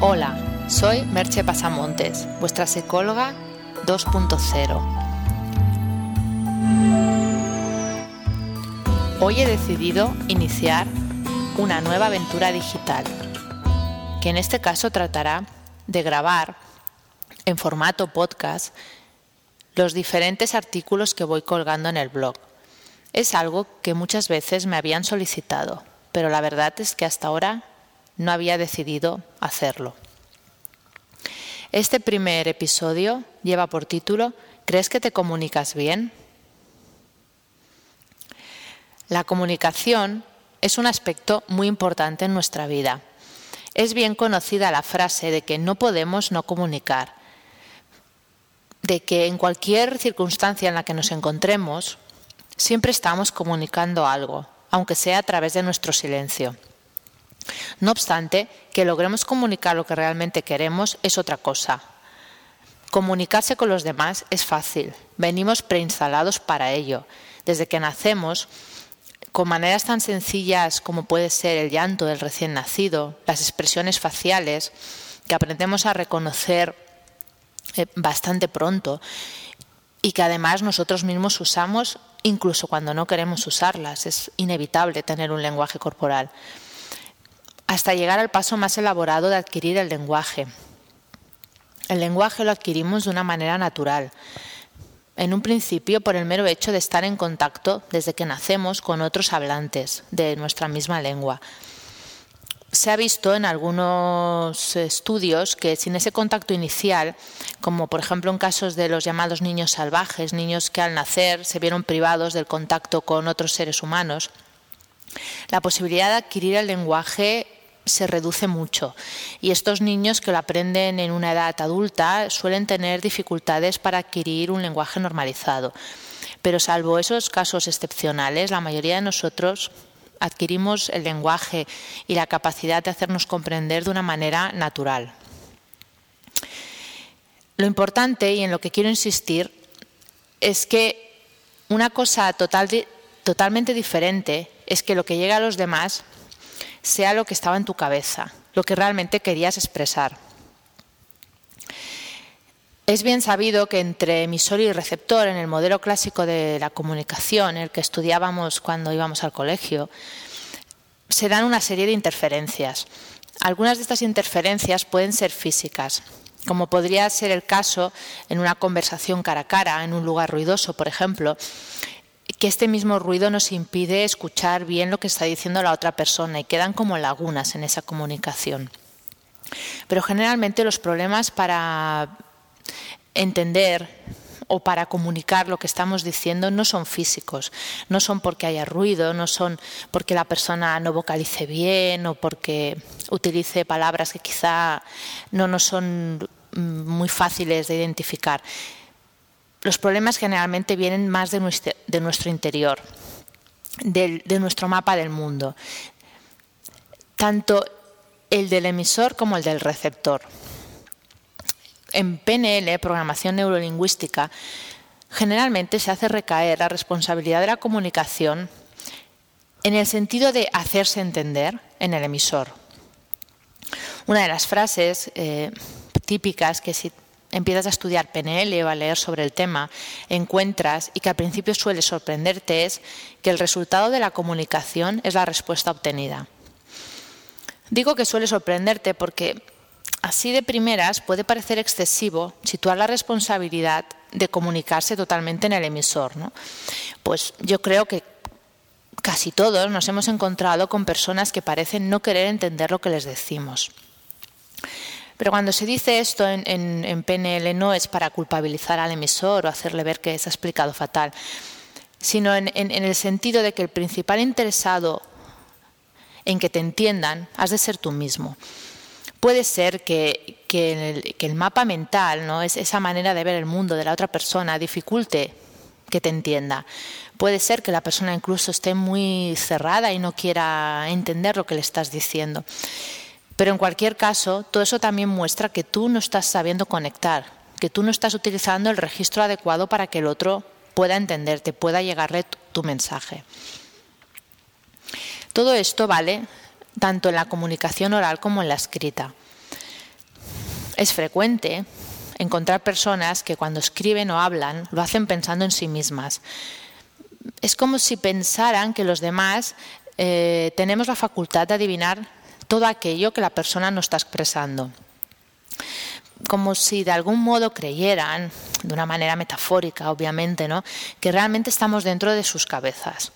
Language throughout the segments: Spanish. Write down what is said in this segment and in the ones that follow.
Hola, soy Merche Pasamontes, vuestra psicóloga 2.0. Hoy he decidido iniciar una nueva aventura digital, que en este caso tratará de grabar en formato podcast los diferentes artículos que voy colgando en el blog. Es algo que muchas veces me habían solicitado, pero la verdad es que hasta ahora no había decidido hacerlo. Este primer episodio lleva por título ¿Crees que te comunicas bien? La comunicación es un aspecto muy importante en nuestra vida. Es bien conocida la frase de que no podemos no comunicar, de que en cualquier circunstancia en la que nos encontremos, siempre estamos comunicando algo, aunque sea a través de nuestro silencio. No obstante, que logremos comunicar lo que realmente queremos es otra cosa. Comunicarse con los demás es fácil, venimos preinstalados para ello. Desde que nacemos, con maneras tan sencillas como puede ser el llanto del recién nacido, las expresiones faciales, que aprendemos a reconocer eh, bastante pronto y que además nosotros mismos usamos incluso cuando no queremos usarlas. Es inevitable tener un lenguaje corporal hasta llegar al paso más elaborado de adquirir el lenguaje. El lenguaje lo adquirimos de una manera natural, en un principio por el mero hecho de estar en contacto desde que nacemos con otros hablantes de nuestra misma lengua. Se ha visto en algunos estudios que sin ese contacto inicial, como por ejemplo en casos de los llamados niños salvajes, niños que al nacer se vieron privados del contacto con otros seres humanos, la posibilidad de adquirir el lenguaje se reduce mucho y estos niños que lo aprenden en una edad adulta suelen tener dificultades para adquirir un lenguaje normalizado. Pero salvo esos casos excepcionales, la mayoría de nosotros adquirimos el lenguaje y la capacidad de hacernos comprender de una manera natural. Lo importante y en lo que quiero insistir es que una cosa totalmente diferente es que lo que llega a los demás sea lo que estaba en tu cabeza, lo que realmente querías expresar. Es bien sabido que entre emisor y receptor, en el modelo clásico de la comunicación, el que estudiábamos cuando íbamos al colegio, se dan una serie de interferencias. Algunas de estas interferencias pueden ser físicas, como podría ser el caso en una conversación cara a cara, en un lugar ruidoso, por ejemplo, que este mismo ruido nos impide escuchar bien lo que está diciendo la otra persona y quedan como lagunas en esa comunicación. Pero generalmente los problemas para entender o para comunicar lo que estamos diciendo no son físicos, no son porque haya ruido, no son porque la persona no vocalice bien o porque utilice palabras que quizá no nos son mm, muy fáciles de identificar los problemas generalmente vienen más de nuestro, interior, de nuestro mapa del mundo, tanto el del emisor como el del receptor. En PNL, programación neurolingüística, generalmente se hace recaer la responsabilidad de la comunicación en el sentido de hacerse entender en el emisor. Una de las frases eh, típicas que empiezas a estudiar PNL o a leer sobre el tema, encuentras, y que al principio suele sorprenderte, es que el resultado de la comunicación es la respuesta obtenida. Digo que suele sorprenderte porque así de primeras puede parecer excesivo situar la responsabilidad de comunicarse totalmente en el emisor. ¿no? Pues yo creo que casi todos nos hemos encontrado con personas que parecen no querer entender lo que les decimos. Pero cuando se dice esto en, PNL no es para culpabilizar al emisor o hacerle ver que se ha explicado fatal, sino en, el sentido de que el principal interesado en que te entiendan has de ser tú mismo. Puede ser que, el, mapa mental, ¿no? es esa manera de ver el mundo de la otra persona, dificulte que te entienda. Puede ser que la persona incluso esté muy cerrada y no quiera entender lo que le estás diciendo. Pero en cualquier caso, todo eso también muestra que tú no estás sabiendo conectar, que tú no estás utilizando el registro adecuado para que el otro pueda entenderte, pueda llegarle tu mensaje. Todo esto vale tanto en la comunicación oral como en la escrita. es frecuente encontrar personas que cuando escriben o hablan lo hacen pensando en sí mismas. Es como si pensaran que los demás eh, tenemos la facultad de adivinar todo aquello que la persona nos está expresando. Como si de algún modo creyeran, de una manera metafórica obviamente, ¿no? que realmente estamos dentro de sus cabezas.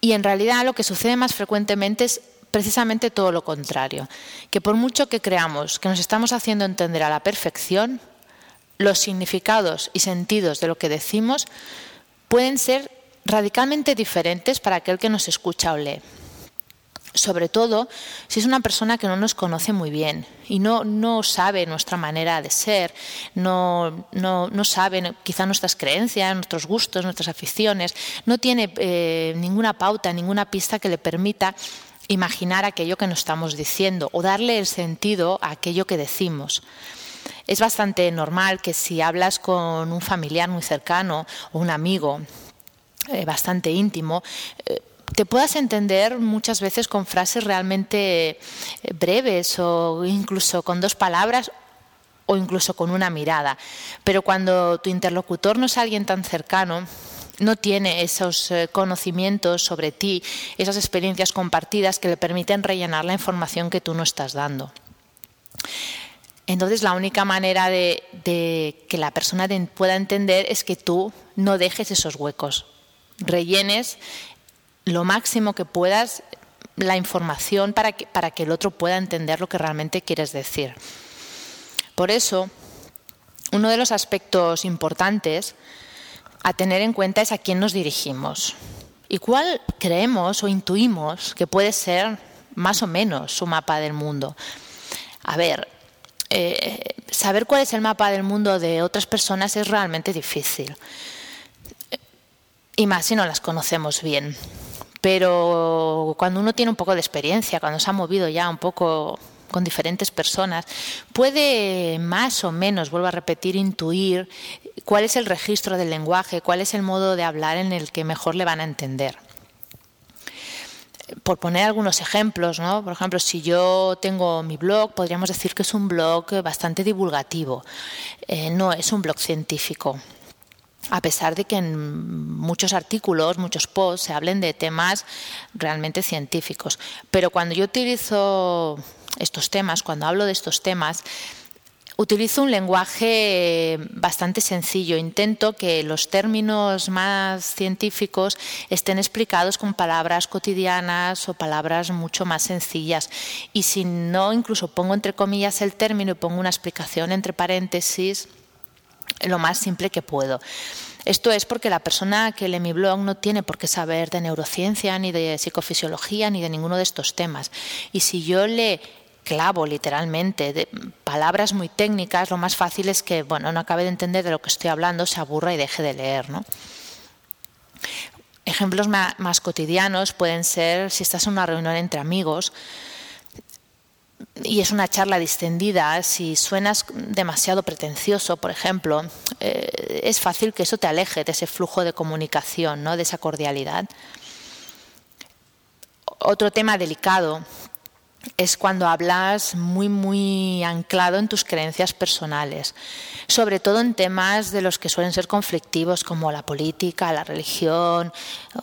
Y en realidad lo que sucede más frecuentemente es precisamente todo lo contrario, que por mucho que creamos que nos estamos haciendo entender a la perfección, los significados y sentidos de lo que decimos pueden ser radicalmente diferentes para aquel que nos escucha o lee. Sobre todo si es una persona que no nos conoce muy bien y no, no sabe nuestra manera de ser, no, no, no sabe quizá nuestras creencias, nuestros gustos, nuestras aficiones, no tiene eh, ninguna pauta, ninguna pista que le permita imaginar aquello que nos estamos diciendo o darle el sentido a aquello que decimos. Es bastante normal que si hablas con un familiar muy cercano o un amigo eh, bastante íntimo, eh, te puedas entender muchas veces con frases realmente eh, breves o incluso con dos palabras o incluso con una mirada. Pero cuando tu interlocutor no es alguien tan cercano, no tiene esos eh, conocimientos sobre ti, esas experiencias compartidas que le permiten rellenar la información que tú no estás dando. Entonces la única manera de, que la persona pueda entender es que tú no dejes esos huecos, rellenes lo máximo que puedas la información para que, para que el otro pueda entender lo que realmente quieres decir. Por eso, uno de los aspectos importantes a tener en cuenta es a quién nos dirigimos y cuál creemos o intuimos que puede ser más o menos su mapa del mundo. A ver, eh, saber cuál es el mapa del mundo de otras personas es realmente difícil. Y más si no las conocemos bien. Pero cuando uno tiene un poco de experiencia, cuando se ha movido ya un poco con diferentes personas, puede más o menos, vuelvo a repetir, intuir cuál es el registro del lenguaje, cuál es el modo de hablar en el que mejor le van a entender. Por poner algunos ejemplos, ¿no? por ejemplo, si yo tengo mi blog, podríamos decir que es un blog bastante divulgativo, eh, no es un blog científico a pesar de que en muchos artículos, muchos posts se hablen de temas realmente científicos. Pero cuando yo utilizo estos temas, cuando hablo de estos temas, utilizo un lenguaje bastante sencillo. Intento que los términos más científicos estén explicados con palabras cotidianas o palabras mucho más sencillas. Y si no, incluso pongo entre comillas el término y pongo una explicación entre paréntesis lo más simple que puedo. Esto es porque la persona que lee mi blog no tiene por qué saber de neurociencia, ni de psicofisiología, ni de ninguno de estos temas. Y si yo le clavo literalmente palabras muy técnicas, lo más fácil es que bueno, no acabe de entender de lo que estoy hablando, se aburra y deje de leer. ¿no? Ejemplos más cotidianos pueden ser si estás en una reunión entre amigos, y es una charla distendida, si suenas demasiado pretencioso, por ejemplo, eh, es fácil que eso te aleje de ese flujo de comunicación, ¿no? de esa cordialidad. Otro tema delicado es cuando hablas muy, muy anclado en tus creencias personales, sobre todo en temas de los que suelen ser conflictivos como la política, la religión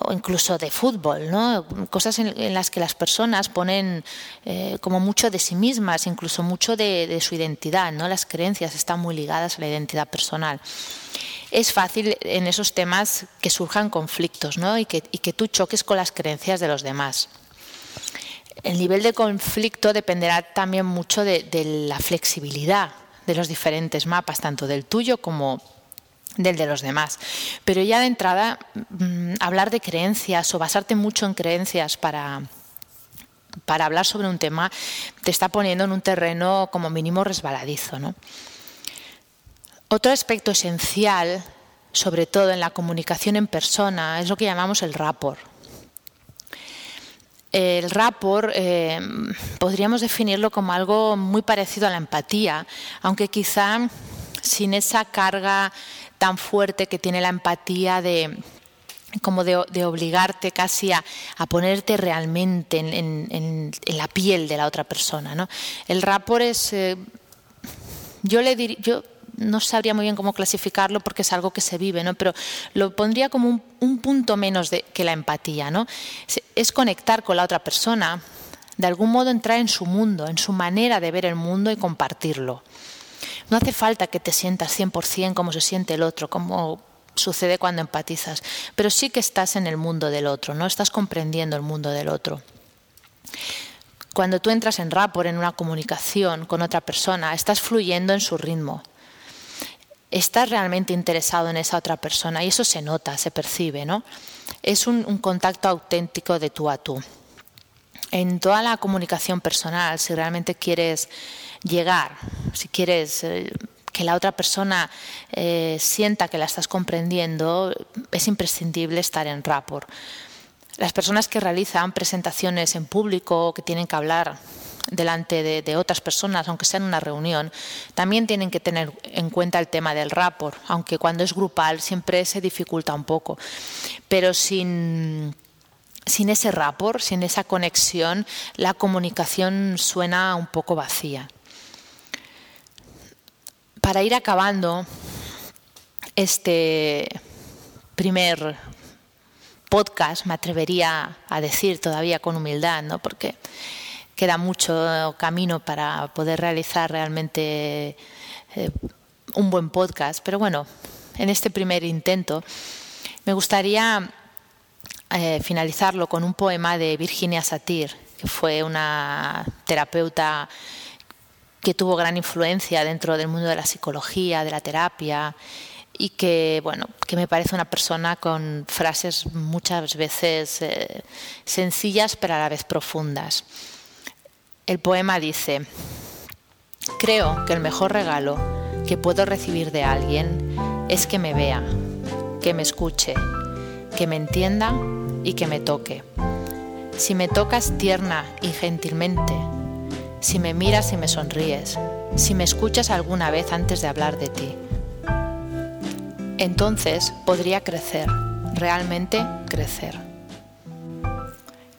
o incluso de fútbol, ¿no? cosas en, las que las personas ponen eh, como mucho de sí mismas, incluso mucho de, su identidad, ¿no? las creencias están muy ligadas a la identidad personal. Es fácil en esos temas que surjan conflictos ¿no? y, que, y que tú choques con las creencias de los demás. El nivel de conflicto dependerá también mucho de, la flexibilidad de los diferentes mapas, tanto del tuyo como del de los demás. Pero ya de entrada, mm, hablar de creencias o basarte mucho en creencias para, para hablar sobre un tema te está poniendo en un terreno como mínimo resbaladizo. Otro aspecto esencial, sobre todo en la comunicación en persona, es lo que llamamos el rapport el rapport eh, podríamos definirlo como algo muy parecido a la empatía, aunque quizá sin esa carga tan fuerte que tiene la empatía de, como de, obligarte casi a, ponerte realmente en, la piel de la otra persona. El rapport es, eh, yo le diría, yo no sabría muy bien cómo clasificarlo porque es algo que se vive, ¿no? pero lo pondría como un, punto menos de, que la empatía. ¿no? Es conectar con la otra persona, de algún modo entrar en su mundo, en su manera de ver el mundo y compartirlo. No hace falta que te sientas 100% como se siente el otro, como sucede cuando empatizas, pero sí que estás en el mundo del otro, no estás comprendiendo el mundo del otro. Cuando tú entras en rapport, en una comunicación con otra persona, estás fluyendo en su ritmo. Estás realmente interesado en esa otra persona y eso se nota, se percibe, ¿no? Es un, contacto auténtico de tú a tú. En toda la comunicación personal, si realmente quieres llegar, si quieres eh, que la otra persona eh, sienta que la estás comprendiendo, es imprescindible estar en rapport. Las personas que realizan presentaciones en público, que tienen que hablar delante de, otras personas, aunque sea en una reunión, también tienen que tener en cuenta el tema del rapport, aunque cuando es grupal siempre se dificulta un poco. Pero sin, sin ese rapport, sin esa conexión, la comunicación suena un poco vacía para ir acabando este primer podcast, me atrevería a decir todavía con humildad, ¿no? porque queda mucho camino para poder realizar realmente eh, un buen podcast, pero bueno, en este primer intento me gustaría eh, finalizarlo con un poema de Virginia Satir, que fue una terapeuta que tuvo gran influencia dentro del mundo de la psicología, de la terapia y que, bueno, que me parece una persona con frases muchas veces eh, sencillas pero a la vez profundas. El poema dice, creo que el mejor regalo que puedo recibir de alguien es que me vea, que me escuche, que me entienda y que me toque. Si me tocas tierna y gentilmente, si me miras y me sonríes, si me escuchas alguna vez antes de hablar de ti. Entonces podría crecer, realmente crecer.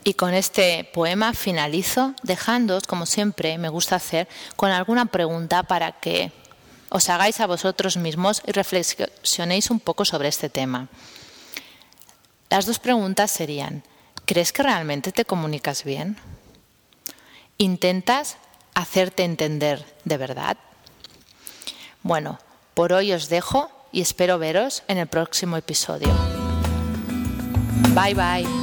Y con este poema finalizo, dejándoos, como siempre me gusta hacer, con alguna pregunta para que os hagáis a vosotros mismos y reflexionéis un poco sobre este tema. Las dos preguntas serían, ¿crees que realmente te comunicas bien? ¿Intentas hacerte entender de verdad? Bueno, por hoy os dejo y espero veros en el próximo episodio. Bye bye.